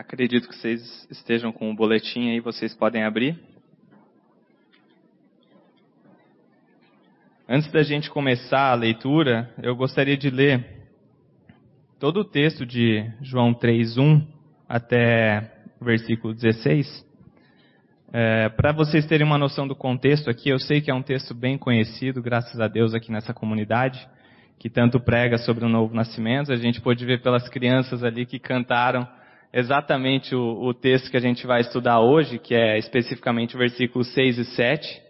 Acredito que vocês estejam com o boletim aí, vocês podem abrir. Antes da gente começar a leitura, eu gostaria de ler todo o texto de João 3:1 até o versículo 16. É, Para vocês terem uma noção do contexto aqui, eu sei que é um texto bem conhecido, graças a Deus, aqui nessa comunidade, que tanto prega sobre o novo nascimento. A gente pôde ver pelas crianças ali que cantaram exatamente o, o, texto que a gente vai estudar hoje, que é especificamente o versículo 6 e 7.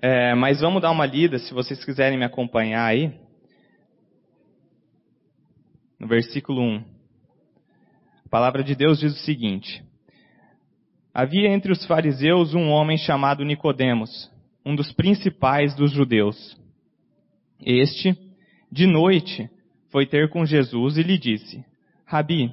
É, mas vamos dar uma lida, se vocês quiserem me acompanhar aí. No versículo 1. A palavra de Deus diz o seguinte: Havia entre os fariseus um homem chamado Nicodemos, um dos principais dos judeus. Este, de noite, foi ter com Jesus e lhe disse: Rabi,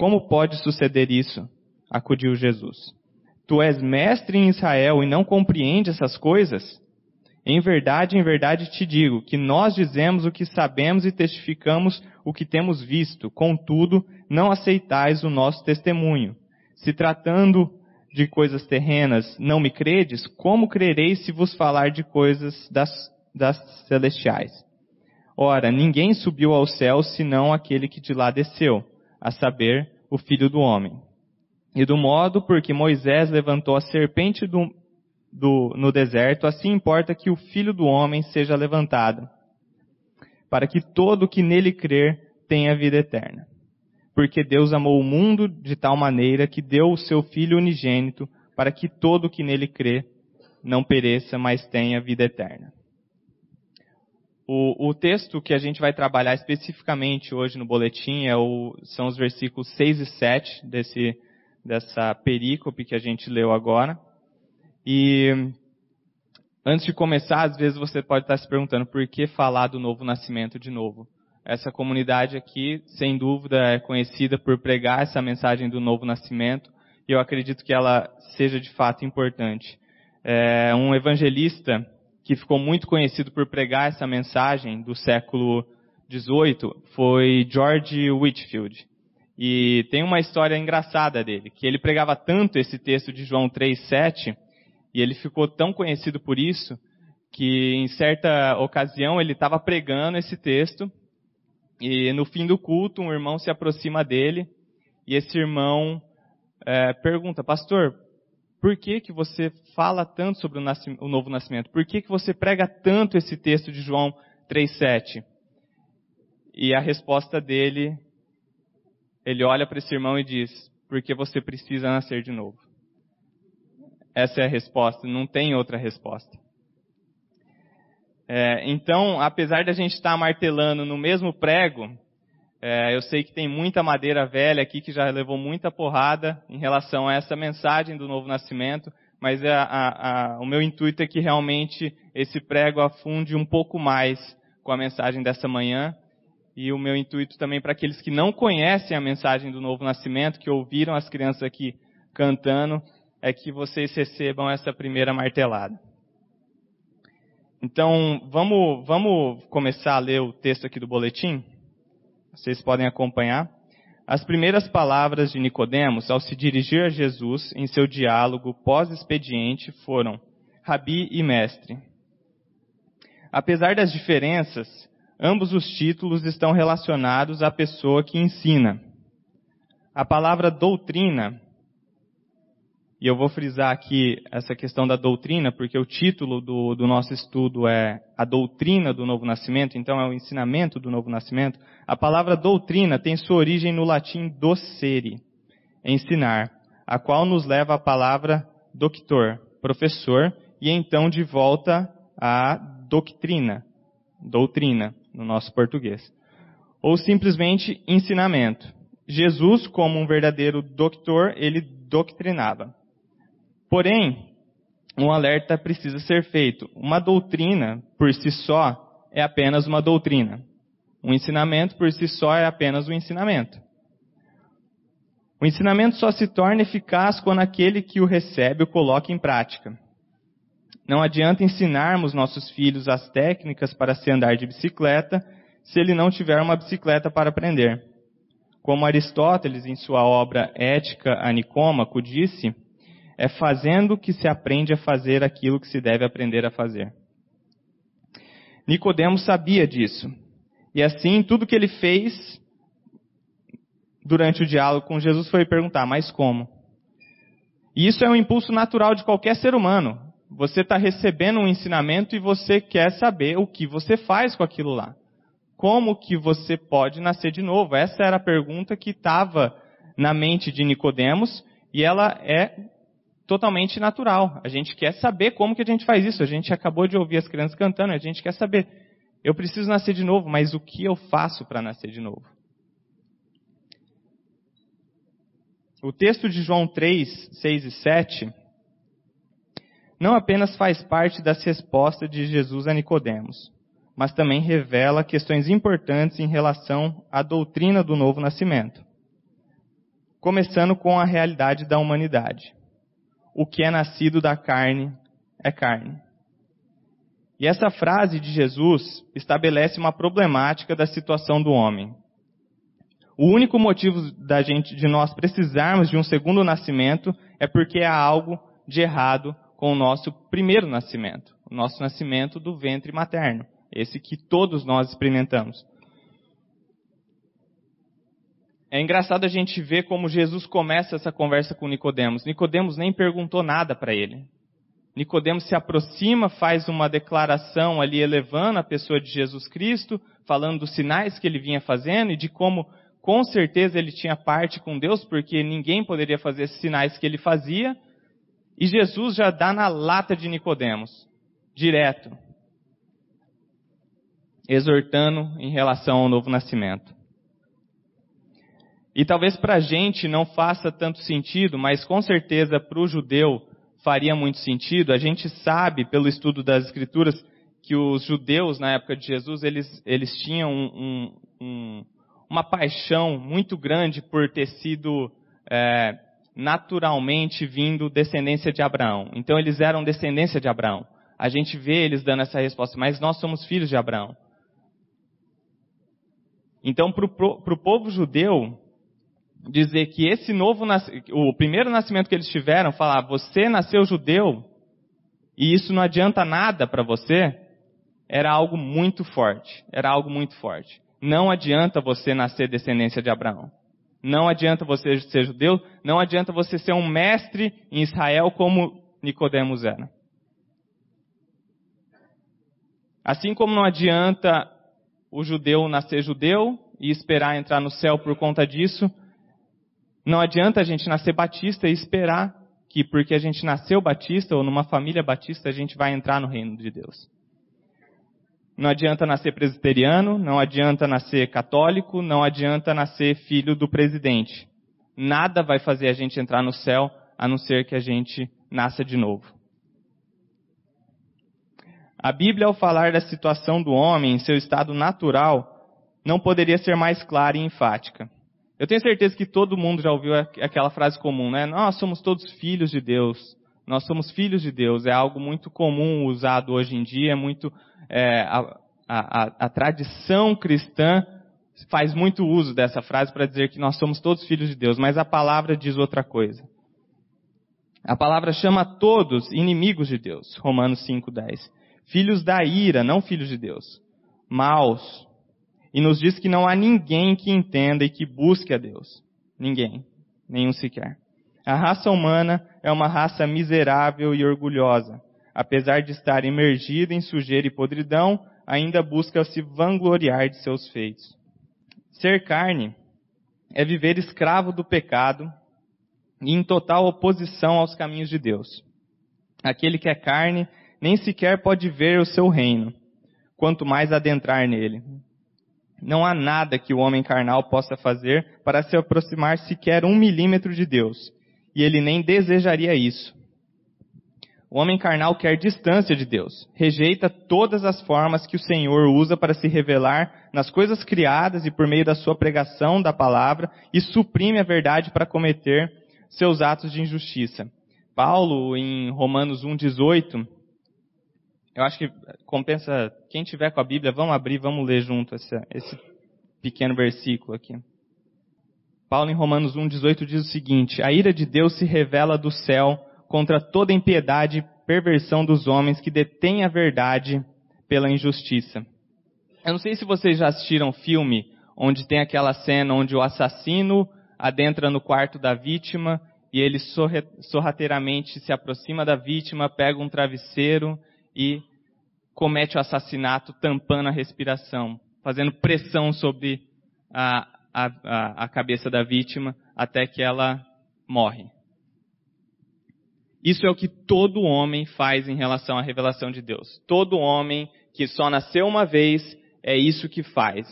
como pode suceder isso? Acudiu Jesus. Tu és mestre em Israel e não compreende essas coisas? Em verdade, em verdade te digo que nós dizemos o que sabemos e testificamos o que temos visto, contudo, não aceitais o nosso testemunho. Se tratando de coisas terrenas não me credes, como crereis se vos falar de coisas das, das celestiais? Ora, ninguém subiu ao céu senão aquele que de lá desceu, a saber, o Filho do Homem. E do modo por que Moisés levantou a serpente do, do, no deserto, assim importa que o Filho do Homem seja levantado, para que todo que nele crer tenha vida eterna. Porque Deus amou o mundo de tal maneira que deu o seu Filho unigênito, para que todo que nele crê não pereça, mas tenha vida eterna. O, o, texto que a gente vai trabalhar especificamente hoje no boletim é o, são os versículos 6 e 7 desse, dessa perícope que a gente leu agora. E antes de começar, às vezes você pode estar se perguntando por que falar do novo nascimento de novo. Essa comunidade aqui, sem dúvida, é conhecida por pregar essa mensagem do novo nascimento e eu acredito que ela seja de fato importante. É, um evangelista que ficou muito conhecido por pregar essa mensagem do século XVIII foi George Whitfield. E tem uma história engraçada dele, que ele pregava tanto esse texto de João 3,7, e ele ficou tão conhecido por isso, que em certa ocasião ele estava pregando esse texto, e no fim do culto um irmão se aproxima dele, e esse irmão é, pergunta, pastor, por que, que você fala tanto sobre o, o novo nascimento? Por que, que você prega tanto esse texto de João 3,7? E a resposta dele, ele olha para esse irmão e diz, porque você precisa nascer de novo. Essa é a resposta, não tem outra resposta. É, então, apesar de a gente estar martelando no mesmo prego, é, eu sei que tem muita madeira velha aqui que já levou muita porrada em relação a essa mensagem do novo nascimento, mas a, a, a, o meu intuito é que realmente esse prego afunde um pouco mais com a mensagem dessa manhã. E o meu intuito também para aqueles que não conhecem a mensagem do novo nascimento, que ouviram as crianças aqui cantando, é que vocês recebam essa primeira martelada. Então, vamos, vamos começar a ler o texto aqui do boletim? Vocês podem acompanhar. As primeiras palavras de Nicodemos ao se dirigir a Jesus em seu diálogo pós-expediente foram: Rabi e mestre. Apesar das diferenças, ambos os títulos estão relacionados à pessoa que ensina. A palavra doutrina, e eu vou frisar aqui essa questão da doutrina, porque o título do, do nosso estudo é A Doutrina do Novo Nascimento, então é o ensinamento do Novo Nascimento. A palavra doutrina tem sua origem no latim docere, ensinar, a qual nos leva a palavra doctor, professor, e então de volta à doutrina, doutrina, no nosso português. Ou simplesmente ensinamento. Jesus, como um verdadeiro doctor, ele doutrinava. Porém, um alerta precisa ser feito. Uma doutrina, por si só, é apenas uma doutrina. Um ensinamento, por si só, é apenas um ensinamento. O ensinamento só se torna eficaz quando aquele que o recebe o coloca em prática. Não adianta ensinarmos nossos filhos as técnicas para se andar de bicicleta se ele não tiver uma bicicleta para aprender. Como Aristóteles, em sua obra Ética a Nicômaco, disse, é fazendo que se aprende a fazer aquilo que se deve aprender a fazer. Nicodemos sabia disso. E assim, tudo que ele fez durante o diálogo com Jesus foi perguntar, mas como? E isso é um impulso natural de qualquer ser humano. Você está recebendo um ensinamento e você quer saber o que você faz com aquilo lá. Como que você pode nascer de novo? Essa era a pergunta que estava na mente de Nicodemos e ela é totalmente natural. A gente quer saber como que a gente faz isso. A gente acabou de ouvir as crianças cantando, a gente quer saber. Eu preciso nascer de novo, mas o que eu faço para nascer de novo? O texto de João 3, 6 e 7 não apenas faz parte das respostas de Jesus a Nicodemos, mas também revela questões importantes em relação à doutrina do novo nascimento. Começando com a realidade da humanidade. O que é nascido da carne é carne. E essa frase de Jesus estabelece uma problemática da situação do homem. O único motivo da gente, de nós precisarmos de um segundo nascimento é porque há algo de errado com o nosso primeiro nascimento, o nosso nascimento do ventre materno, esse que todos nós experimentamos. É engraçado a gente ver como Jesus começa essa conversa com Nicodemos. Nicodemos nem perguntou nada para ele. Nicodemos se aproxima, faz uma declaração ali elevando a pessoa de Jesus Cristo, falando dos sinais que ele vinha fazendo e de como com certeza ele tinha parte com Deus, porque ninguém poderia fazer esses sinais que ele fazia. E Jesus já dá na lata de Nicodemos, direto, exortando em relação ao novo nascimento. E talvez para a gente não faça tanto sentido, mas com certeza para o judeu faria muito sentido. A gente sabe, pelo estudo das Escrituras, que os judeus na época de Jesus eles, eles tinham um, um, uma paixão muito grande por ter sido é, naturalmente vindo descendência de Abraão. Então eles eram descendência de Abraão. A gente vê eles dando essa resposta, mas nós somos filhos de Abraão. Então, para o povo judeu, dizer que esse novo, o primeiro nascimento que eles tiveram, falar, você nasceu judeu, e isso não adianta nada para você, era algo muito forte. Era algo muito forte. Não adianta você nascer descendência de Abraão. Não adianta você ser judeu, não adianta você ser um mestre em Israel como Nicodemos era. Assim como não adianta o judeu nascer judeu e esperar entrar no céu por conta disso, não adianta a gente nascer batista e esperar que porque a gente nasceu batista ou numa família batista a gente vai entrar no reino de Deus. Não adianta nascer presbiteriano, não adianta nascer católico, não adianta nascer filho do presidente. Nada vai fazer a gente entrar no céu a não ser que a gente nasça de novo. A Bíblia, ao falar da situação do homem em seu estado natural, não poderia ser mais clara e enfática. Eu tenho certeza que todo mundo já ouviu aquela frase comum, né? Nós somos todos filhos de Deus. Nós somos filhos de Deus. É algo muito comum usado hoje em dia, é muito é, a, a, a tradição cristã faz muito uso dessa frase para dizer que nós somos todos filhos de Deus, mas a palavra diz outra coisa. A palavra chama todos inimigos de Deus, Romanos 5:10. Filhos da ira, não filhos de Deus. Maus. E nos diz que não há ninguém que entenda e que busque a Deus. Ninguém. Nenhum sequer. A raça humana é uma raça miserável e orgulhosa. Apesar de estar imergida em sujeira e podridão, ainda busca se vangloriar de seus feitos. Ser carne é viver escravo do pecado e em total oposição aos caminhos de Deus. Aquele que é carne nem sequer pode ver o seu reino, quanto mais adentrar nele. Não há nada que o homem carnal possa fazer para se aproximar sequer um milímetro de Deus, e ele nem desejaria isso. O homem carnal quer distância de Deus, rejeita todas as formas que o Senhor usa para se revelar nas coisas criadas e por meio da sua pregação da palavra e suprime a verdade para cometer seus atos de injustiça. Paulo, em Romanos 1,18, eu acho que compensa, quem tiver com a Bíblia, vamos abrir, vamos ler junto esse, esse pequeno versículo aqui. Paulo, em Romanos 1,18, diz o seguinte: A ira de Deus se revela do céu contra toda impiedade e perversão dos homens que detêm a verdade pela injustiça. Eu não sei se vocês já assistiram filme onde tem aquela cena onde o assassino adentra no quarto da vítima e ele sorrateiramente se aproxima da vítima, pega um travesseiro e comete o assassinato tampando a respiração, fazendo pressão sobre a, a, a cabeça da vítima até que ela morre. Isso é o que todo homem faz em relação à revelação de Deus. Todo homem que só nasceu uma vez é isso que faz.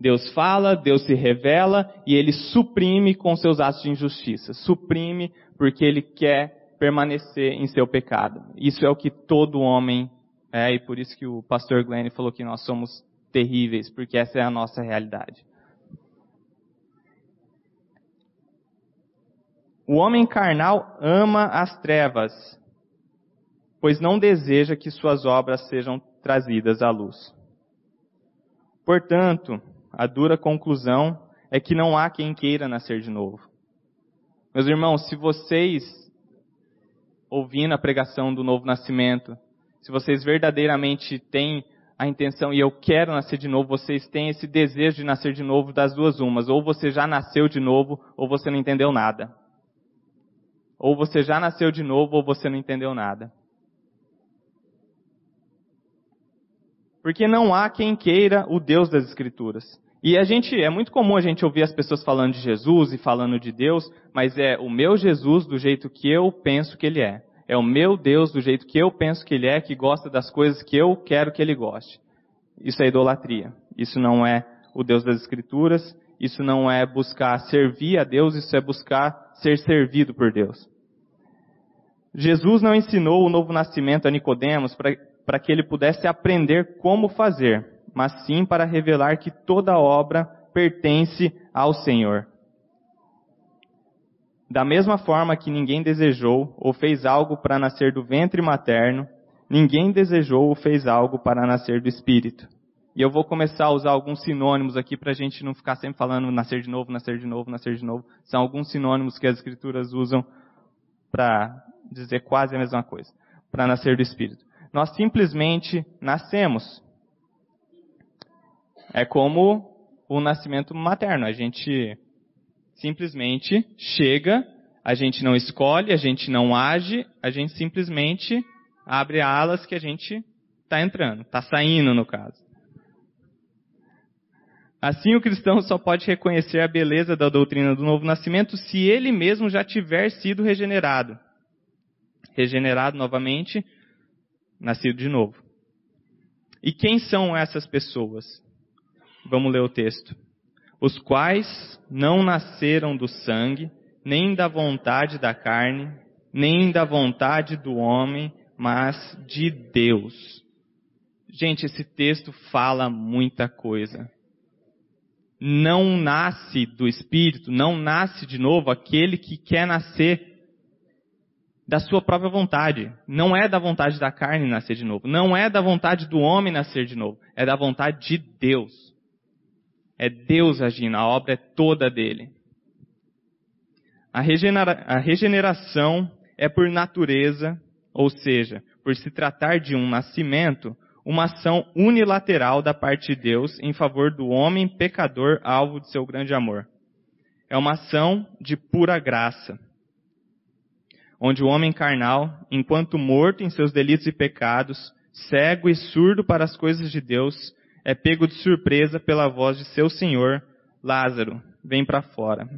Deus fala, Deus se revela e ele suprime com seus atos de injustiça. Suprime porque ele quer permanecer em seu pecado. Isso é o que todo homem é e por isso que o pastor Glenn falou que nós somos terríveis, porque essa é a nossa realidade. O homem carnal ama as trevas, pois não deseja que suas obras sejam trazidas à luz. Portanto, a dura conclusão é que não há quem queira nascer de novo. Meus irmãos, se vocês, ouvindo a pregação do novo nascimento, se vocês verdadeiramente têm a intenção e eu quero nascer de novo, vocês têm esse desejo de nascer de novo das duas umas. Ou você já nasceu de novo, ou você não entendeu nada. Ou você já nasceu de novo ou você não entendeu nada. Porque não há quem queira o Deus das Escrituras. E a gente, é muito comum a gente ouvir as pessoas falando de Jesus e falando de Deus, mas é o meu Jesus do jeito que eu penso que ele é. É o meu Deus do jeito que eu penso que ele é, que gosta das coisas que eu quero que ele goste. Isso é idolatria. Isso não é o Deus das Escrituras. Isso não é buscar servir a Deus, isso é buscar ser servido por Deus. Jesus não ensinou o novo nascimento a Nicodemos para que ele pudesse aprender como fazer, mas sim para revelar que toda obra pertence ao Senhor. Da mesma forma que ninguém desejou ou fez algo para nascer do ventre materno, ninguém desejou ou fez algo para nascer do Espírito. E eu vou começar a usar alguns sinônimos aqui para a gente não ficar sempre falando nascer de novo, nascer de novo, nascer de novo. São alguns sinônimos que as Escrituras usam para dizer quase a mesma coisa, para nascer do Espírito. Nós simplesmente nascemos. É como o nascimento materno. A gente simplesmente chega, a gente não escolhe, a gente não age, a gente simplesmente abre alas que a gente está entrando, está saindo no caso. Assim, o cristão só pode reconhecer a beleza da doutrina do novo nascimento se ele mesmo já tiver sido regenerado regenerado novamente, nascido de novo. E quem são essas pessoas? Vamos ler o texto. Os quais não nasceram do sangue, nem da vontade da carne, nem da vontade do homem, mas de Deus. Gente, esse texto fala muita coisa. Não nasce do Espírito, não nasce de novo aquele que quer nascer da sua própria vontade. Não é da vontade da carne nascer de novo. Não é da vontade do homem nascer de novo. É da vontade de Deus. É Deus agindo. A obra é toda dele. A, regenera a regeneração é por natureza, ou seja, por se tratar de um nascimento, uma ação unilateral da parte de Deus em favor do homem pecador alvo de seu grande amor. é uma ação de pura graça, onde o homem carnal, enquanto morto em seus delitos e pecados, cego e surdo para as coisas de Deus, é pego de surpresa pela voz de seu Senhor, Lázaro, vem para fora.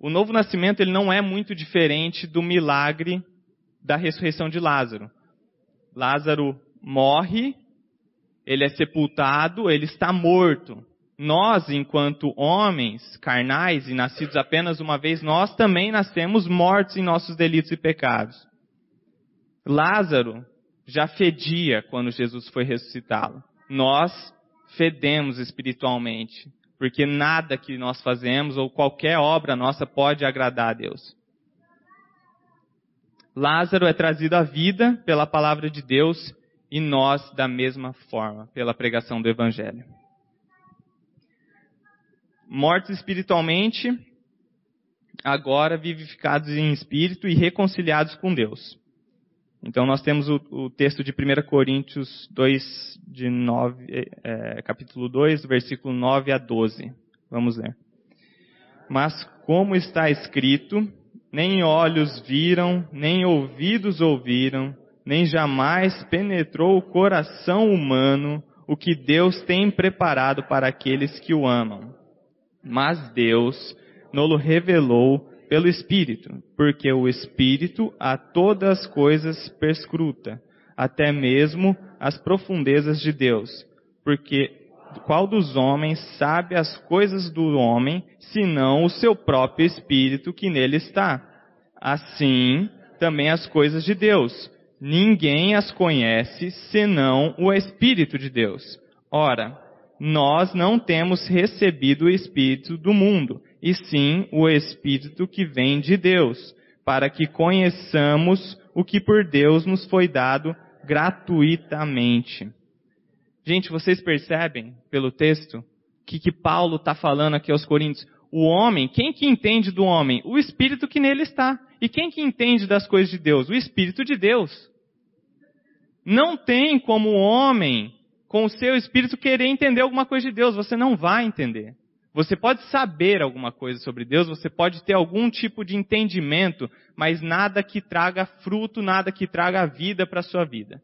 O novo nascimento ele não é muito diferente do milagre da ressurreição de Lázaro. Lázaro morre, ele é sepultado, ele está morto. Nós, enquanto homens carnais e nascidos apenas uma vez, nós também nascemos mortos em nossos delitos e pecados. Lázaro já fedia quando Jesus foi ressuscitá-lo. Nós fedemos espiritualmente, porque nada que nós fazemos ou qualquer obra nossa pode agradar a Deus. Lázaro é trazido à vida pela palavra de Deus e nós da mesma forma, pela pregação do Evangelho. Mortos espiritualmente, agora vivificados em espírito e reconciliados com Deus. Então nós temos o, o texto de 1 Coríntios 2, de 9, é, capítulo 2, versículo 9 a 12. Vamos ler. Mas como está escrito, nem olhos viram, nem ouvidos ouviram, nem jamais penetrou o coração humano o que Deus tem preparado para aqueles que o amam. Mas Deus nolo revelou pelo Espírito, porque o Espírito a todas as coisas perscruta, até mesmo as profundezas de Deus. Porque qual dos homens sabe as coisas do homem, senão o seu próprio Espírito que nele está? Assim, também as coisas de Deus. Ninguém as conhece senão o Espírito de Deus. Ora, nós não temos recebido o Espírito do mundo, e sim o Espírito que vem de Deus, para que conheçamos o que por Deus nos foi dado gratuitamente. Gente, vocês percebem pelo texto que, que Paulo está falando aqui aos Coríntios? O homem, quem que entende do homem? O Espírito que nele está. E quem que entende das coisas de Deus? O Espírito de Deus. Não tem como o homem, com o seu espírito, querer entender alguma coisa de Deus. Você não vai entender. Você pode saber alguma coisa sobre Deus, você pode ter algum tipo de entendimento, mas nada que traga fruto, nada que traga vida para a sua vida.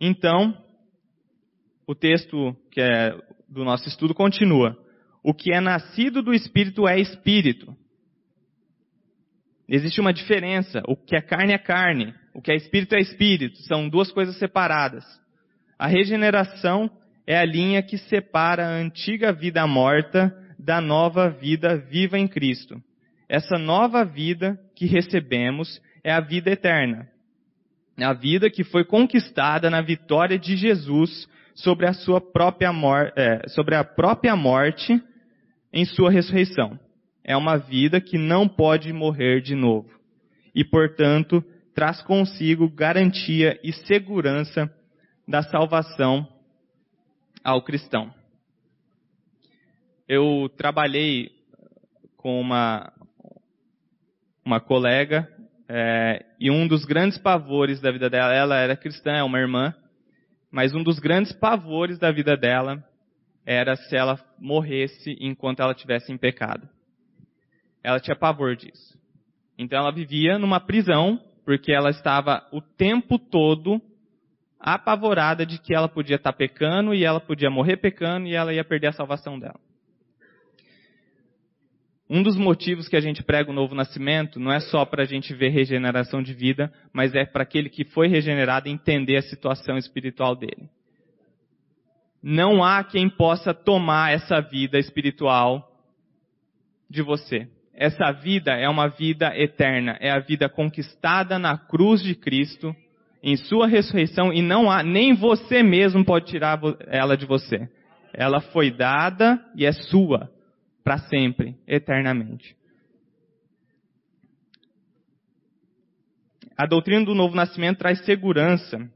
Então, o texto que é do nosso estudo continua. O que é nascido do Espírito é Espírito. Existe uma diferença. O que é carne é carne. O que é Espírito é Espírito. São duas coisas separadas. A regeneração é a linha que separa a antiga vida morta da nova vida viva em Cristo. Essa nova vida que recebemos é a vida eterna. É a vida que foi conquistada na vitória de Jesus sobre a sua própria, mor é, sobre a própria morte em sua ressurreição. É uma vida que não pode morrer de novo. E, portanto, traz consigo garantia e segurança da salvação ao cristão. Eu trabalhei com uma, uma colega é, e um dos grandes pavores da vida dela, ela era cristã, é uma irmã, mas um dos grandes pavores da vida dela era se ela morresse enquanto ela estivesse em pecado. Ela tinha pavor disso. Então ela vivia numa prisão porque ela estava o tempo todo apavorada de que ela podia estar pecando e ela podia morrer pecando e ela ia perder a salvação dela. Um dos motivos que a gente prega o novo nascimento não é só para a gente ver regeneração de vida, mas é para aquele que foi regenerado entender a situação espiritual dele. Não há quem possa tomar essa vida espiritual de você. Essa vida é uma vida eterna, é a vida conquistada na cruz de Cristo em sua ressurreição e não há, nem você mesmo pode tirar ela de você. Ela foi dada e é sua para sempre, eternamente. A doutrina do novo nascimento traz segurança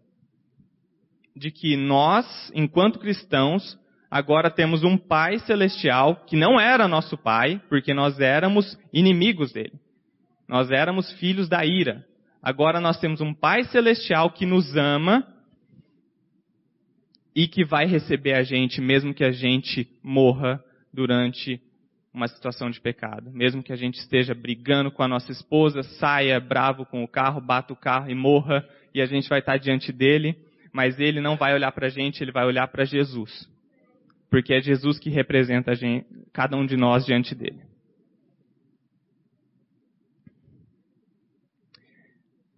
de que nós, enquanto cristãos, agora temos um Pai celestial que não era nosso Pai, porque nós éramos inimigos dele. Nós éramos filhos da ira. Agora nós temos um Pai celestial que nos ama e que vai receber a gente mesmo que a gente morra durante uma situação de pecado. Mesmo que a gente esteja brigando com a nossa esposa, saia bravo com o carro, bata o carro e morra, e a gente vai estar diante dele, mas ele não vai olhar para a gente, ele vai olhar para Jesus. Porque é Jesus que representa gente, cada um de nós diante dele.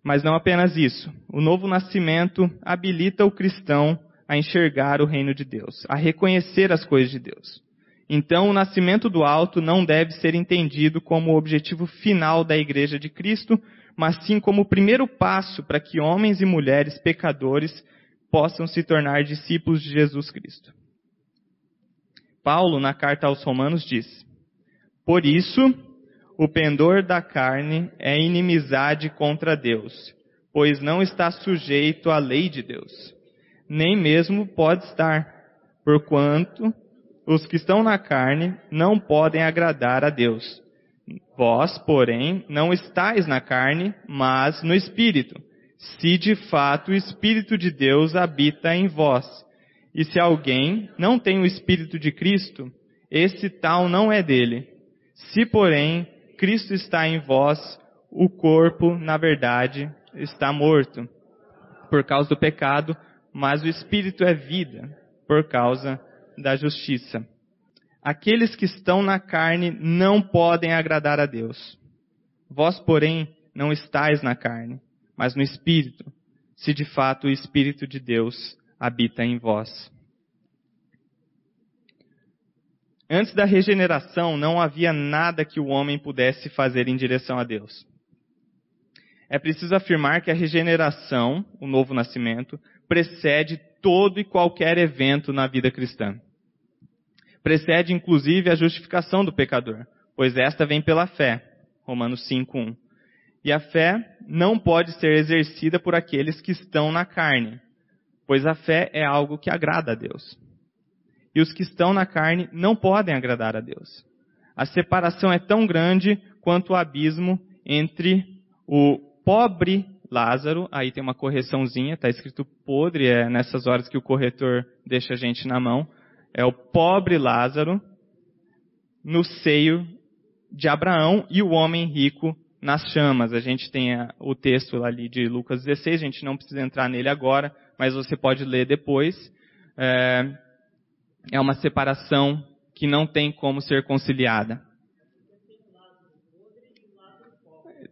Mas não apenas isso. O novo nascimento habilita o cristão a enxergar o reino de Deus, a reconhecer as coisas de Deus. Então, o nascimento do alto não deve ser entendido como o objetivo final da igreja de Cristo, mas sim como o primeiro passo para que homens e mulheres pecadores possam se tornar discípulos de Jesus Cristo. Paulo, na carta aos Romanos, diz: Por isso, o pendor da carne é inimizade contra Deus, pois não está sujeito à lei de Deus, nem mesmo pode estar, porquanto os que estão na carne não podem agradar a Deus. Vós, porém, não estáis na carne, mas no Espírito, se de fato o Espírito de Deus habita em vós. E se alguém não tem o Espírito de Cristo, esse tal não é dele. Se, porém, Cristo está em vós, o corpo, na verdade, está morto por causa do pecado, mas o Espírito é vida por causa da justiça. Aqueles que estão na carne não podem agradar a Deus. Vós, porém, não estáis na carne, mas no Espírito, se de fato o Espírito de Deus habita em vós. Antes da regeneração, não havia nada que o homem pudesse fazer em direção a Deus. É preciso afirmar que a regeneração, o novo nascimento, precede todo e qualquer evento na vida cristã. Precede inclusive a justificação do pecador, pois esta vem pela fé. Romanos 5:1. E a fé não pode ser exercida por aqueles que estão na carne, pois a fé é algo que agrada a Deus. E os que estão na carne não podem agradar a Deus. A separação é tão grande quanto o abismo entre o pobre Lázaro, aí tem uma correçãozinha, está escrito podre, é nessas horas que o corretor deixa a gente na mão. É o pobre Lázaro no seio de Abraão e o homem rico nas chamas. A gente tem o texto ali de Lucas 16, a gente não precisa entrar nele agora, mas você pode ler depois. É, é uma separação que não tem como ser conciliada.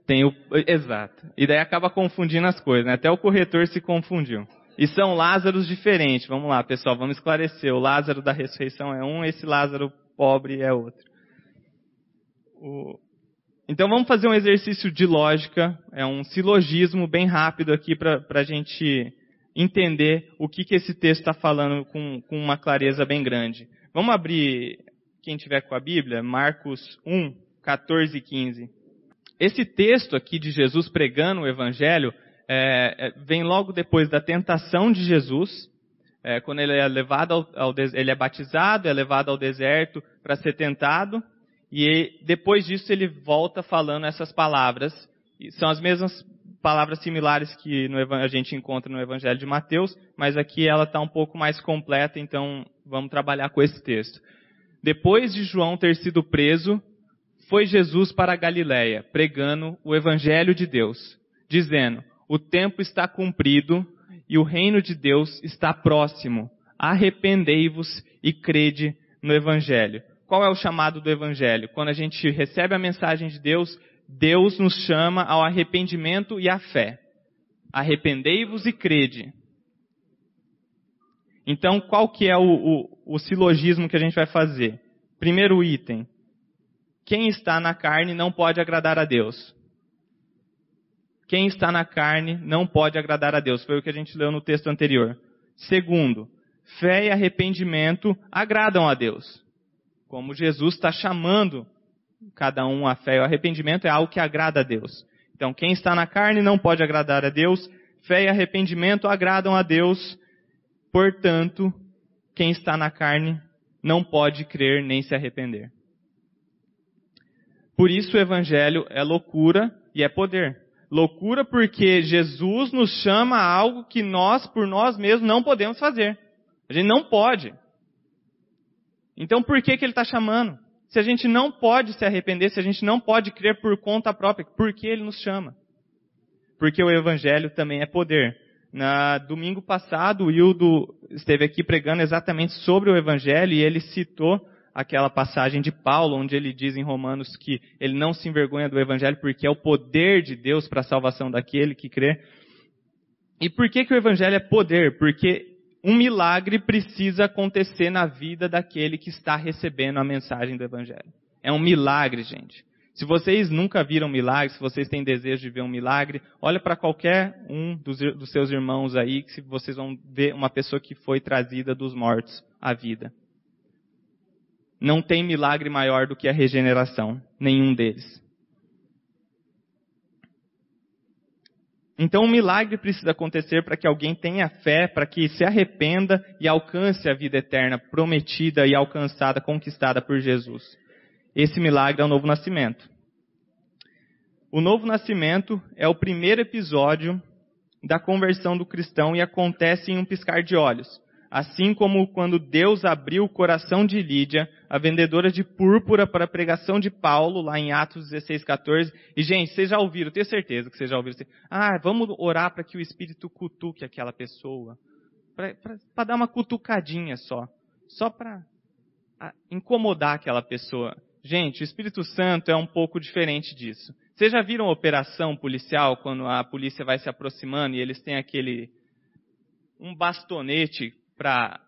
Tem o, exato. E daí acaba confundindo as coisas, né? Até o corretor se confundiu. E são Lázaros diferentes. Vamos lá, pessoal, vamos esclarecer. O Lázaro da ressurreição é um, esse Lázaro pobre é outro. O... Então vamos fazer um exercício de lógica, é um silogismo bem rápido aqui para a gente entender o que, que esse texto está falando com, com uma clareza bem grande. Vamos abrir, quem tiver com a Bíblia, Marcos 1, 14 e 15. Esse texto aqui de Jesus pregando o Evangelho é, é, vem logo depois da tentação de Jesus, é, quando ele é levado ao, ao, ele é batizado, é levado ao deserto para ser tentado, e depois disso ele volta falando essas palavras. são as mesmas palavras similares que no, a gente encontra no Evangelho de Mateus, mas aqui ela está um pouco mais completa, então vamos trabalhar com esse texto. Depois de João ter sido preso, foi Jesus para a Galiléia, pregando o evangelho de Deus, dizendo: "O tempo está cumprido e o reino de Deus está próximo. Arrependei-vos e crede no evangelho." Qual é o chamado do evangelho? Quando a gente recebe a mensagem de Deus, Deus nos chama ao arrependimento e à fé. Arrependei-vos e crede. Então, qual que é o, o, o silogismo que a gente vai fazer? Primeiro item, quem está na carne não pode agradar a Deus. Quem está na carne não pode agradar a Deus. Foi o que a gente leu no texto anterior. Segundo, fé e arrependimento agradam a Deus. Como Jesus está chamando cada um a fé e o arrependimento é algo que agrada a Deus. Então, quem está na carne não pode agradar a Deus. Fé e arrependimento agradam a Deus. Portanto, quem está na carne não pode crer nem se arrepender. Por isso o evangelho é loucura e é poder. Loucura porque Jesus nos chama a algo que nós, por nós mesmos, não podemos fazer. A gente não pode. Então por que, que ele está chamando? Se a gente não pode se arrepender, se a gente não pode crer por conta própria, por que ele nos chama? Porque o evangelho também é poder. Na domingo passado, o Hildo esteve aqui pregando exatamente sobre o evangelho e ele citou aquela passagem de Paulo, onde ele diz em Romanos que ele não se envergonha do evangelho porque é o poder de Deus para a salvação daquele que crê. E por que que o evangelho é poder? Porque um milagre precisa acontecer na vida daquele que está recebendo a mensagem do Evangelho. É um milagre, gente. Se vocês nunca viram milagre, se vocês têm desejo de ver um milagre, olha para qualquer um dos, dos, seus irmãos aí, que vocês vão ver uma pessoa que foi trazida dos mortos à vida. Não tem milagre maior do que a regeneração, nenhum deles. Então, um milagre precisa acontecer para que alguém tenha fé, para que se arrependa e alcance a vida eterna prometida e alcançada, conquistada por Jesus. Esse milagre é o novo nascimento. O novo nascimento é o primeiro episódio da conversão do cristão e acontece em um piscar de olhos. Assim como quando Deus abriu o coração de Lídia, a vendedora de púrpura para a pregação de Paulo, lá em Atos 16, 14. E, gente, vocês já ouviram, tenho certeza que vocês já ouviram. Ah, vamos orar para que o Espírito cutuque aquela pessoa. Para dar uma cutucadinha só. Só para incomodar aquela pessoa. Gente, o Espírito Santo é um pouco diferente disso. Vocês já viram operação policial, quando a polícia vai se aproximando e eles têm aquele. um bastonete para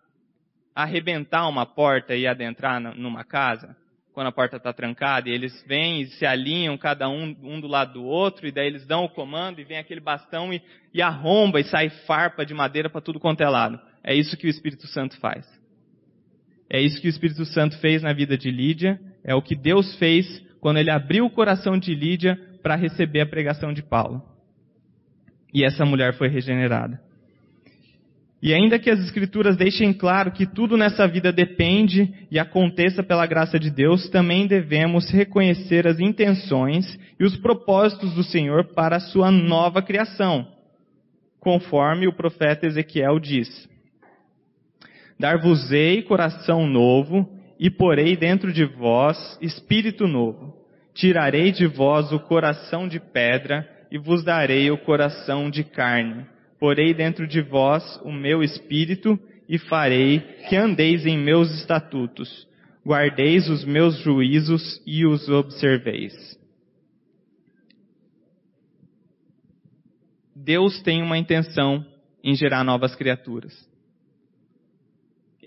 arrebentar uma porta e adentrar numa casa, quando a porta está trancada, e eles vêm e se alinham cada um, um do lado do outro, e daí eles dão o comando e vem aquele bastão e, e arromba e sai farpa de madeira para tudo quanto é lado. É isso que o Espírito Santo faz. É isso que o Espírito Santo fez na vida de Lídia, é o que Deus fez quando ele abriu o coração de Lídia para receber a pregação de Paulo. E essa mulher foi regenerada. E ainda que as Escrituras deixem claro que tudo nessa vida depende e aconteça pela graça de Deus, também devemos reconhecer as intenções e os propósitos do Senhor para a sua nova criação, conforme o profeta Ezequiel diz: Dar-vos-ei coração novo e porei dentro de vós espírito novo. Tirarei de vós o coração de pedra e vos darei o coração de carne porei dentro de vós o meu espírito e farei que andeis em meus estatutos, guardeis os meus juízos e os observeis. Deus tem uma intenção em gerar novas criaturas.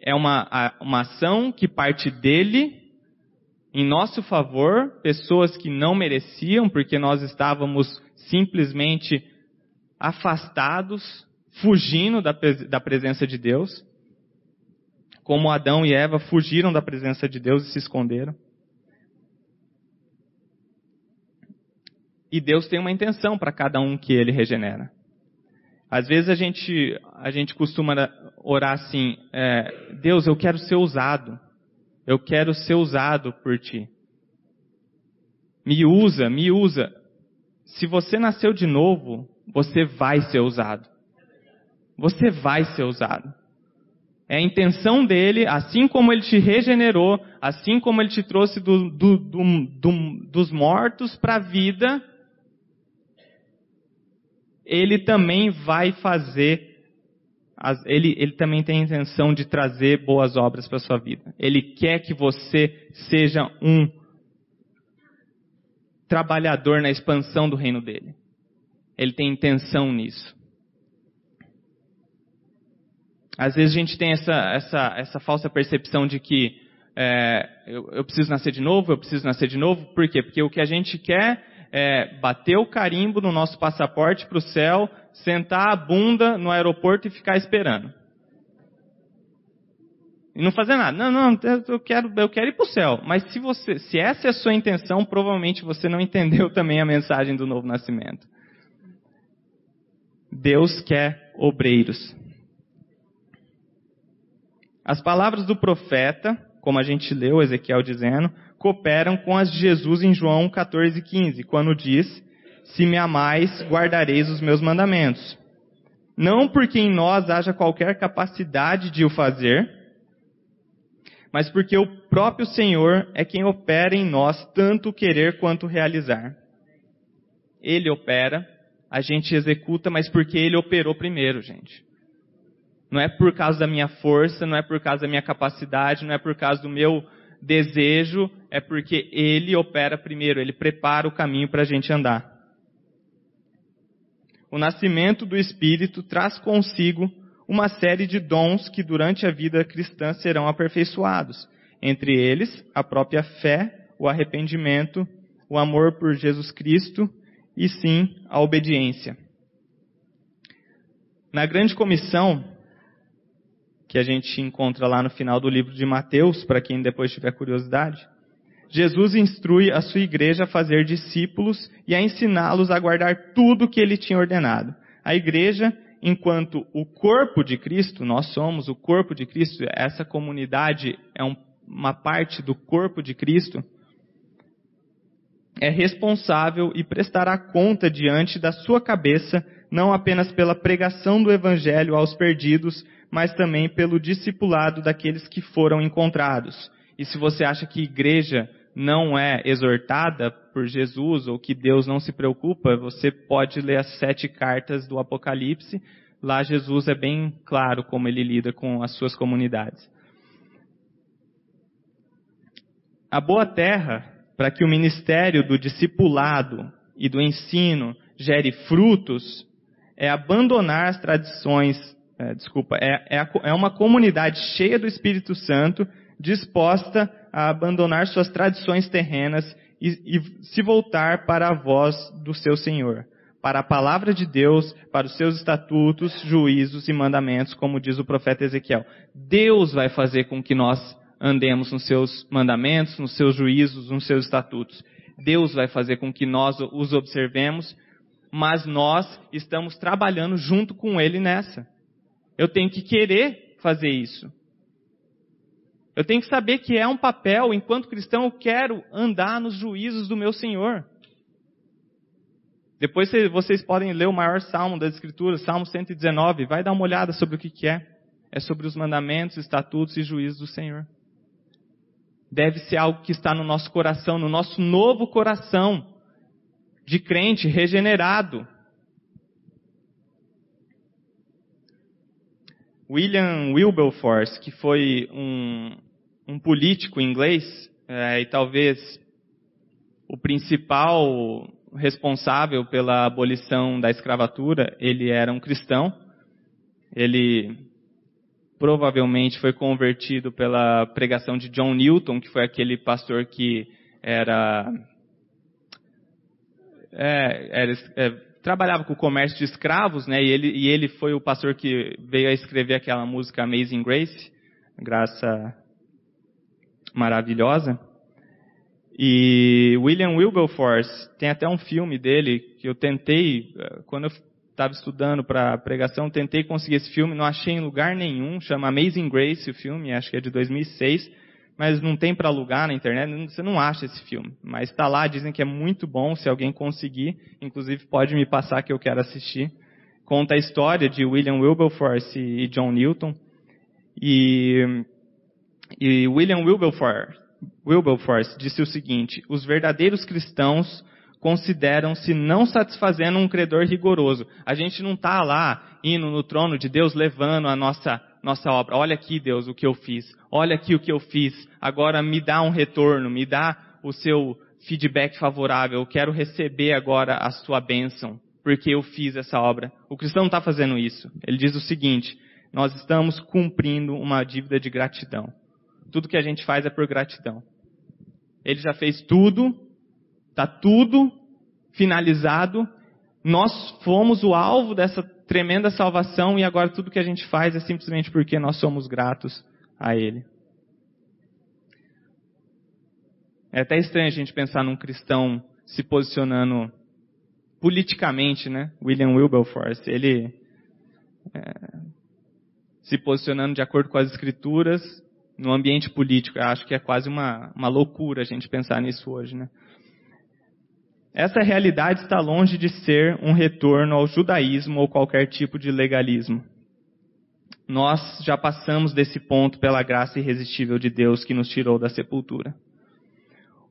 É uma, uma ação que parte dele em nosso favor, pessoas que não mereciam, porque nós estávamos simplesmente afastados, fugindo da, da presença de Deus, como Adão e Eva fugiram da presença de Deus e se esconderam. E Deus tem uma intenção para cada um que ele regenera. Às vezes a gente, a gente costuma orar assim: é, Deus, eu quero ser usado. Eu quero ser usado por ti. Me usa, me usa. Se você nasceu de novo, você vai ser usado. Você vai ser usado. É a intenção dele, assim como ele te regenerou, assim como ele te trouxe do, do, do, dos mortos para a vida, ele também vai fazer, ele, ele também tem a intenção de trazer boas obras para a sua vida. Ele quer que você seja um trabalhador na expansão do reino dele. Ele tem intenção nisso. Às vezes a gente tem essa, essa, essa falsa percepção de que é, eu, eu, preciso nascer de novo, eu preciso nascer de novo. Por quê? Porque o que a gente quer é bater o carimbo no nosso passaporte para o céu, sentar a bunda no aeroporto e ficar esperando. E não fazer nada. Não, não, eu quero, eu quero ir para o céu. Mas se, você, se essa é a sua intenção, provavelmente você não entendeu também a mensagem do novo nascimento. Deus quer obreiros. As palavras do profeta, como a gente leu Ezequiel dizendo, cooperam com as de Jesus em João 14,15, quando diz: Se me amais, guardareis os meus mandamentos. não porque em nós haja qualquer capacidade de o fazer, mas porque o próprio Senhor é quem opera em nós tanto querer quanto realizar. Ele opera, a gente executa, mas porque ele operou primeiro, gente. Não é por causa da minha força, não é por causa da minha capacidade, não é por causa do meu desejo, é porque ele opera primeiro, ele prepara o caminho para a gente andar. O nascimento do Espírito traz consigo uma série de dons que durante a vida cristã serão aperfeiçoados. Entre eles, a própria fé, o arrependimento, o amor por Jesus Cristo e sim a obediência. Na grande comissão, que a gente encontra lá no final do livro de Mateus, para quem depois tiver curiosidade, Jesus instrui a sua igreja a fazer discípulos e a ensiná-los a guardar tudo o que ele tinha ordenado. A igreja, enquanto o corpo de Cristo, nós somos o corpo de Cristo, essa comunidade é um, uma parte do corpo de Cristo, é responsável e prestará conta diante da sua cabeça, não apenas pela pregação do evangelho aos perdidos, mas também pelo discipulado daqueles que foram encontrados. E se você acha que igreja não é exortada por Jesus ou que Deus não se preocupa, você pode ler as sete cartas do Apocalipse. Lá Jesus é bem claro como ele lida com as suas comunidades. A boa terra, para que o ministério do discipulado e do ensino gere frutos, é abandonar as tradições, é, desculpa, é, é, é uma comunidade cheia do Espírito Santo disposta a abandonar suas tradições terrenas e, e se voltar para a voz do seu Senhor, para a palavra de Deus, para os seus estatutos, juízos e mandamentos, como diz o profeta Ezequiel. Deus vai fazer com que nós andemos nos seus mandamentos, nos seus juízos, nos seus estatutos. Deus vai fazer com que nós os observemos, mas nós estamos trabalhando junto com Ele nessa. Eu tenho que querer fazer isso. Eu tenho que saber que é um papel, enquanto cristão, eu quero andar nos juízos do meu Senhor. Depois vocês podem ler o maior salmo das Escrituras, Salmo 119. Vai dar uma olhada sobre o que, é. É sobre os mandamentos, estatutos e juízos do Senhor. Deve ser algo que está no nosso coração, no nosso novo coração de crente regenerado. William Wilberforce, que foi um, um político inglês, é, e talvez o principal responsável pela abolição da escravatura, ele era um cristão. Ele provavelmente foi convertido pela pregação de John Newton, que foi aquele pastor que era, é, era é, trabalhava com o comércio de escravos, né? E ele, e ele foi o pastor que veio a escrever aquela música Amazing Grace, graça maravilhosa. E William Wilberforce tem até um filme dele que eu tentei, eh, quando eu estava estudando para pregação, tentei conseguir esse filme, não achei em lugar nenhum, chama Amazing Grace o filme, acho que é de 2006, mas não tem para alugar na internet, você não acha esse filme. Mas está lá, dizem que é muito bom, se alguém conseguir, inclusive pode me passar que eu quero assistir. Conta a história de William Wilberforce e John Newton. E e William Wilberforce, Wilberforce disse o seguinte: os verdadeiros cristãos consideram-se não satisfazendo um credor rigoroso. A gente não está lá indo no trono de Deus levando a nossa nossa obra. Olha aqui, Deus, o que eu fiz. Olha aqui o que eu fiz. Agora me dá um retorno, me dá o seu feedback favorável. Eu quero receber agora a sua bênção, porque eu fiz essa obra. O cristão não está fazendo isso. Ele diz o seguinte: nós estamos cumprindo uma dívida de gratidão. Tudo que a gente faz é por gratidão. Ele já fez tudo, está tudo finalizado. Nós fomos o alvo dessa tremenda salvação e agora tudo que a gente faz é simplesmente porque nós somos gratos a Ele. É até estranho a gente pensar num cristão se posicionando politicamente, né? William Wilberforce, ele é, se posicionando de acordo com as escrituras no ambiente político. Eu acho que é quase uma, uma loucura a gente pensar nisso hoje, né? Essa realidade está longe de ser um retorno ao judaísmo ou qualquer tipo de legalismo. Nós já passamos desse ponto pela graça irresistível de Deus que nos tirou da sepultura.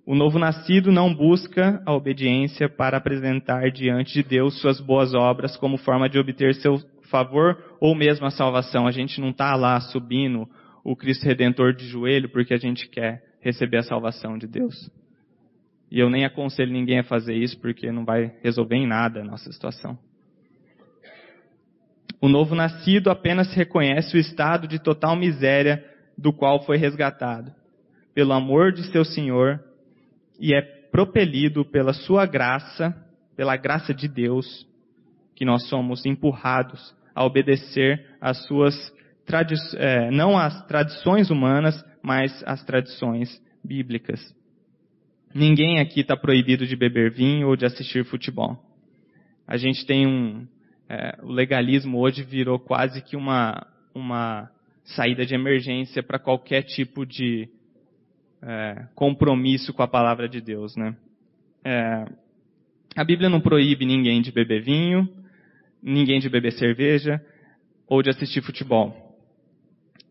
O novo nascido não busca a obediência para apresentar diante de Deus suas boas obras como forma de obter seu favor ou mesmo a salvação. A gente não está lá subindo o Cristo Redentor de joelho porque a gente quer receber a salvação de Deus. E eu nem aconselho ninguém a fazer isso porque não vai resolver em nada a nossa situação. O novo nascido apenas reconhece o estado de total miséria do qual foi resgatado, pelo amor de seu Senhor e é propelido pela sua graça, pela graça de Deus, que nós somos empurrados a obedecer às suas é, não às tradições humanas, mas às tradições bíblicas. Ninguém aqui está proibido de beber vinho ou de assistir futebol. A gente tem um, é, o legalismo hoje virou quase que uma, uma saída de emergência para qualquer tipo de é, compromisso com a palavra de Deus, né? É, a Bíblia não proíbe ninguém de beber vinho, ninguém de beber cerveja ou de assistir futebol.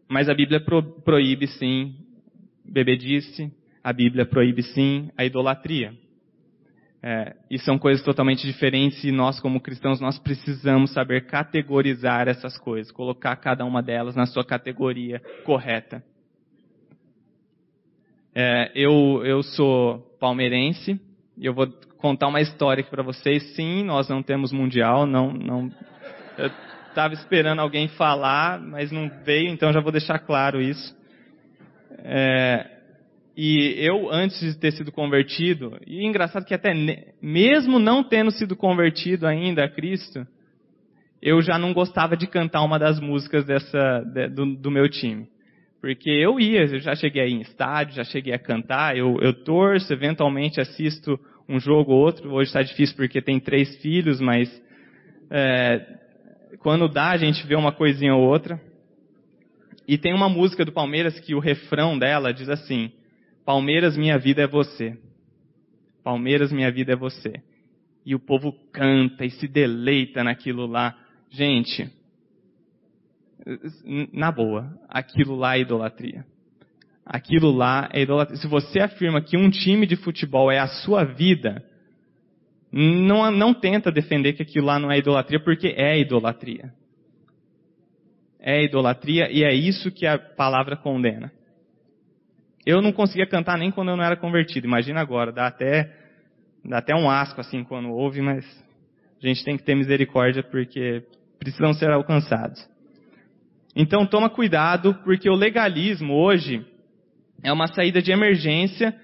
Mas a Bíblia pro, proíbe sim bebedice, a Bíblia proíbe sim a idolatria. É, e são coisas totalmente diferentes e nós, como cristãos, nós precisamos saber categorizar essas coisas, colocar cada uma delas na sua categoria correta. É, eu, eu sou palmeirense e eu vou contar uma história aqui para vocês. Sim, nós não temos mundial, não, não. Eu estava esperando alguém falar, mas não veio, então já vou deixar claro isso. É, e eu, antes de ter sido convertido, e engraçado que até mesmo não tendo sido convertido ainda a Cristo, eu já não gostava de cantar uma das músicas dessa, do, do meu time. Porque eu ia, eu já cheguei aí em estádio, já cheguei a cantar, eu, eu torço, eventualmente assisto um jogo ou outro. Hoje está difícil porque tem três filhos, mas é, quando dá a gente vê uma coisinha ou outra. E tem uma música do Palmeiras que o refrão dela diz assim: Palmeiras, minha vida é você. Palmeiras, minha vida é você. E o povo canta e se deleita naquilo lá. Gente, na boa, aquilo lá é idolatria. Aquilo lá é idolatria. Se você afirma que um time de futebol é a sua vida, não, não tenta defender que aquilo lá não é idolatria, porque é idolatria. É idolatria e é isso que a palavra condena. Eu não conseguia cantar nem quando eu não era convertido. Imagina agora, dá até, dá até um asco assim quando ouve, mas a gente tem que ter misericórdia porque precisam ser alcançados. Então toma cuidado, porque o legalismo hoje é uma saída de emergência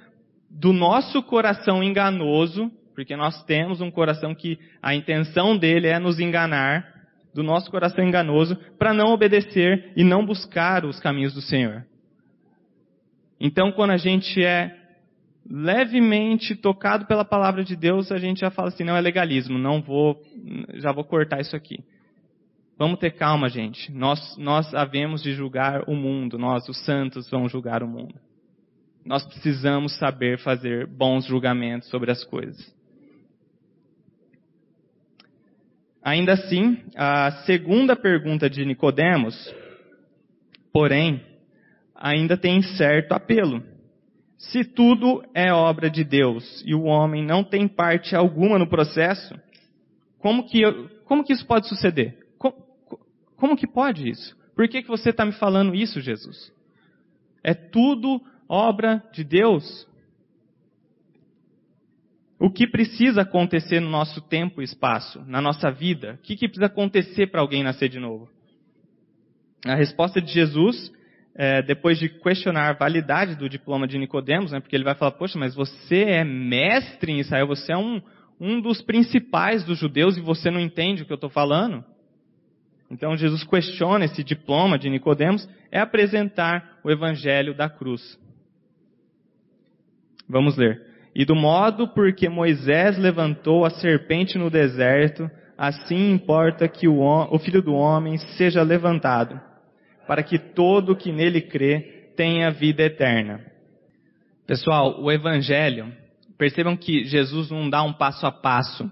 do nosso coração enganoso, porque nós temos um coração que a intenção dele é nos enganar, do nosso coração enganoso, para não obedecer e não buscar os caminhos do Senhor. Então, quando a gente é levemente tocado pela palavra de Deus, a gente já fala assim, não é legalismo, não vou, já vou cortar isso aqui. Vamos ter calma, gente. Nós, nós havemos de julgar o mundo, nós, os santos, vamos julgar o mundo. Nós precisamos saber fazer bons julgamentos sobre as coisas. Ainda assim, a segunda pergunta de Nicodemos, porém, ainda tem certo apelo. Se tudo é obra de Deus e o homem não tem parte alguma no processo, como que, como que isso pode suceder? Como que pode isso? Por que, que você está me falando isso, Jesus? É tudo obra de Deus. O que precisa acontecer no nosso tempo e espaço, na nossa vida? O que, que precisa acontecer para alguém nascer de novo? A resposta de Jesus, é, depois de questionar a validade do diploma de Nicodemos, né, porque ele vai falar, poxa, mas você é mestre em Israel, você é um, um dos principais dos judeus e você não entende o que eu estou falando? Então Jesus questiona esse diploma de Nicodemos é apresentar o evangelho da cruz. Vamos ler. E do modo porque Moisés levantou a serpente no deserto, assim importa que o, o filho do homem seja levantado, para que todo que nele crê tenha vida eterna. Pessoal, o evangelho, Percebam que Jesus não dá um passo a passo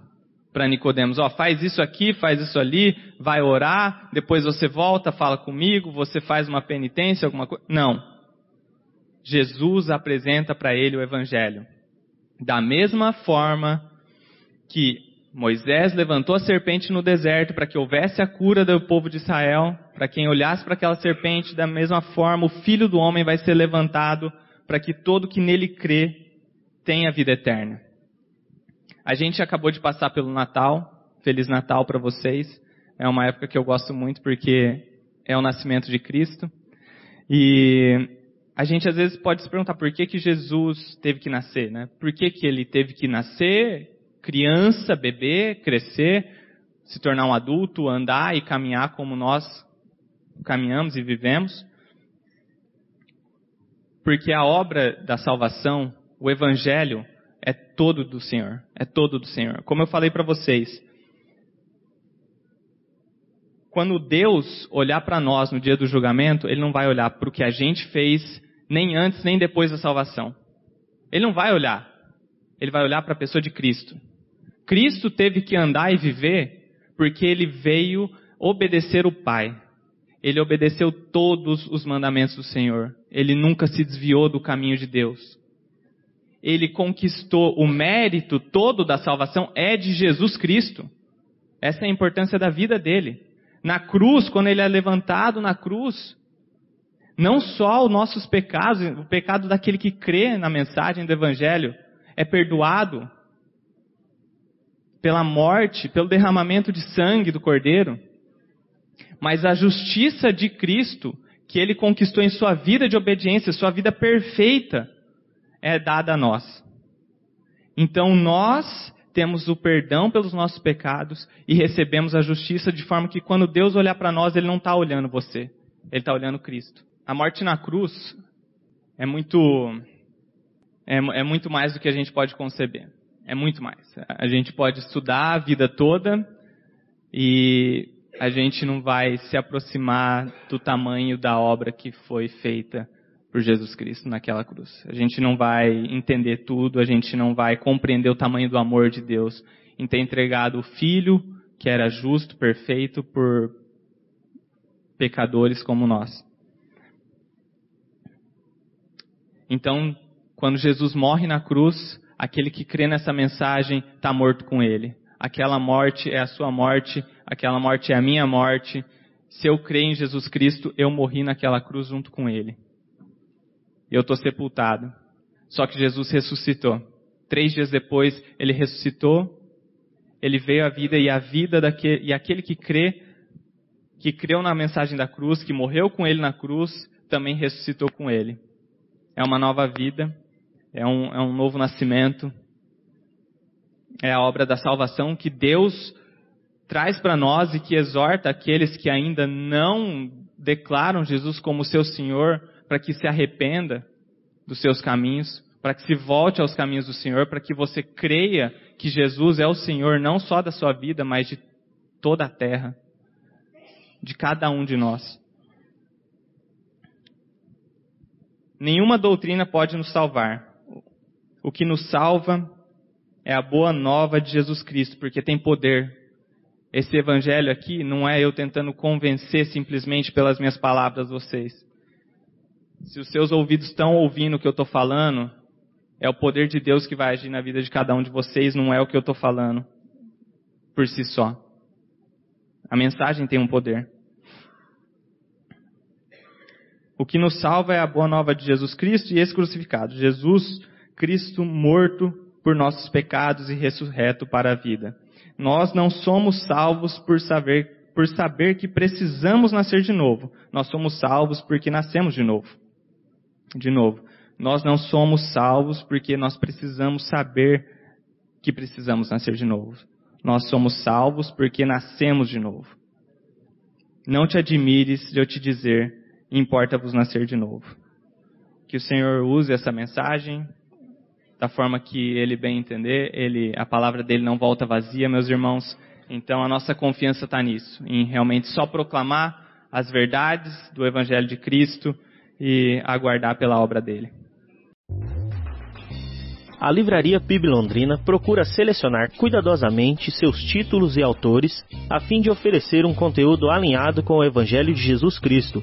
para Nicodemos, ó, oh, faz isso aqui, faz isso ali, vai orar, depois você volta, fala comigo, você faz uma penitência, alguma coisa. Não. Jesus apresenta para ele o evangelho. Da mesma forma que Moisés levantou a serpente no deserto para que houvesse a cura do povo de Israel, para quem olhasse para aquela serpente, da mesma forma o filho do homem vai ser levantado para que todo que nele crê tenha vida eterna. A gente acabou de passar pelo Natal. Feliz Natal para vocês. É uma época que eu gosto muito porque é o nascimento de Cristo. E a gente às vezes pode se perguntar por que, que Jesus teve que nascer, né? Por que, que ele teve que nascer, criança, bebê, crescer, se tornar um adulto, andar e caminhar como nós caminhamos e vivemos? Porque a obra da salvação, o evangelho, é todo do Senhor. É todo do Senhor. Como eu falei para vocês, quando Deus olhar para nós no dia do julgamento, Ele não vai olhar para o que a gente fez, nem antes nem depois da salvação. Ele não vai olhar. Ele vai olhar para a pessoa de Cristo. Cristo teve que andar e viver porque ele veio obedecer o Pai. Ele obedeceu todos os mandamentos do Senhor. Ele nunca se desviou do caminho de Deus ele conquistou o mérito todo da salvação é de Jesus Cristo. Essa é a importância da vida dele. Na cruz, quando ele é levantado na cruz, não só os nossos pecados, o pecado daquele que crê na mensagem do Evangelho é perdoado pela morte, pelo derramamento de sangue do Cordeiro, mas a justiça de Cristo, que ele conquistou em sua vida de obediência, sua vida perfeita, é dada a nós. Então nós temos o perdão pelos nossos pecados e recebemos a justiça de forma que quando Deus olhar para nós, Ele não está olhando você, Ele está olhando Cristo. A morte na cruz é muito é, é, muito mais do que a gente pode conceber. É muito mais. A gente pode estudar a vida toda e a gente não vai se aproximar do tamanho da obra que foi feita por Jesus Cristo naquela cruz. A gente não vai entender tudo, a gente não vai compreender o tamanho do amor de Deus em ter entregado o Filho, que era justo, perfeito, por pecadores como nós. Então, quando Jesus morre na cruz, aquele que crê nessa mensagem está morto com ele. Aquela morte é a sua morte, aquela morte é a minha morte. Se eu creio em Jesus Cristo, eu morri naquela cruz junto com ele eu estou sepultado. Só que Jesus ressuscitou. Três dias depois, ele ressuscitou, ele veio à vida e a vida daquele, e aquele que crê, que creu na mensagem da cruz, que morreu com ele na cruz, também ressuscitou com ele. É uma nova vida, é um, é um novo nascimento, é a obra da salvação que Deus traz para nós e que exorta aqueles que ainda não declaram Jesus como seu Senhor para que se arrependa dos seus caminhos, para que se volte aos caminhos do Senhor, para que você creia que Jesus é o Senhor não só da sua vida, mas de toda a terra, de cada um de nós. Nenhuma doutrina pode nos salvar. O que nos salva é a boa nova de Jesus Cristo, porque tem poder. Esse evangelho aqui não é eu tentando convencer simplesmente pelas minhas palavras vocês. Se os seus ouvidos estão ouvindo o que eu estou falando, é o poder de Deus que vai agir na vida de cada um de vocês, não é o que eu estou falando por si só. A mensagem tem um poder. O que nos salva é a boa nova de Jesus Cristo e esse crucificado. Jesus Cristo morto por nossos pecados e ressurreto para a vida. Nós não somos salvos por saber, por saber que precisamos nascer de novo. Nós somos salvos porque nascemos de novo. De novo, nós não somos salvos porque nós precisamos saber que precisamos nascer de novo. Nós somos salvos porque nascemos de novo. Não te admires de eu te dizer, importa-vos nascer de novo. Que o Senhor use essa mensagem da forma que Ele bem entender. Ele, a palavra dele não volta vazia, meus irmãos. Então a nossa confiança está nisso, em realmente só proclamar as verdades do Evangelho de Cristo e aguardar pela obra dele. A Livraria PIB Londrina procura selecionar cuidadosamente seus títulos e autores a fim de oferecer um conteúdo alinhado com o Evangelho de Jesus Cristo.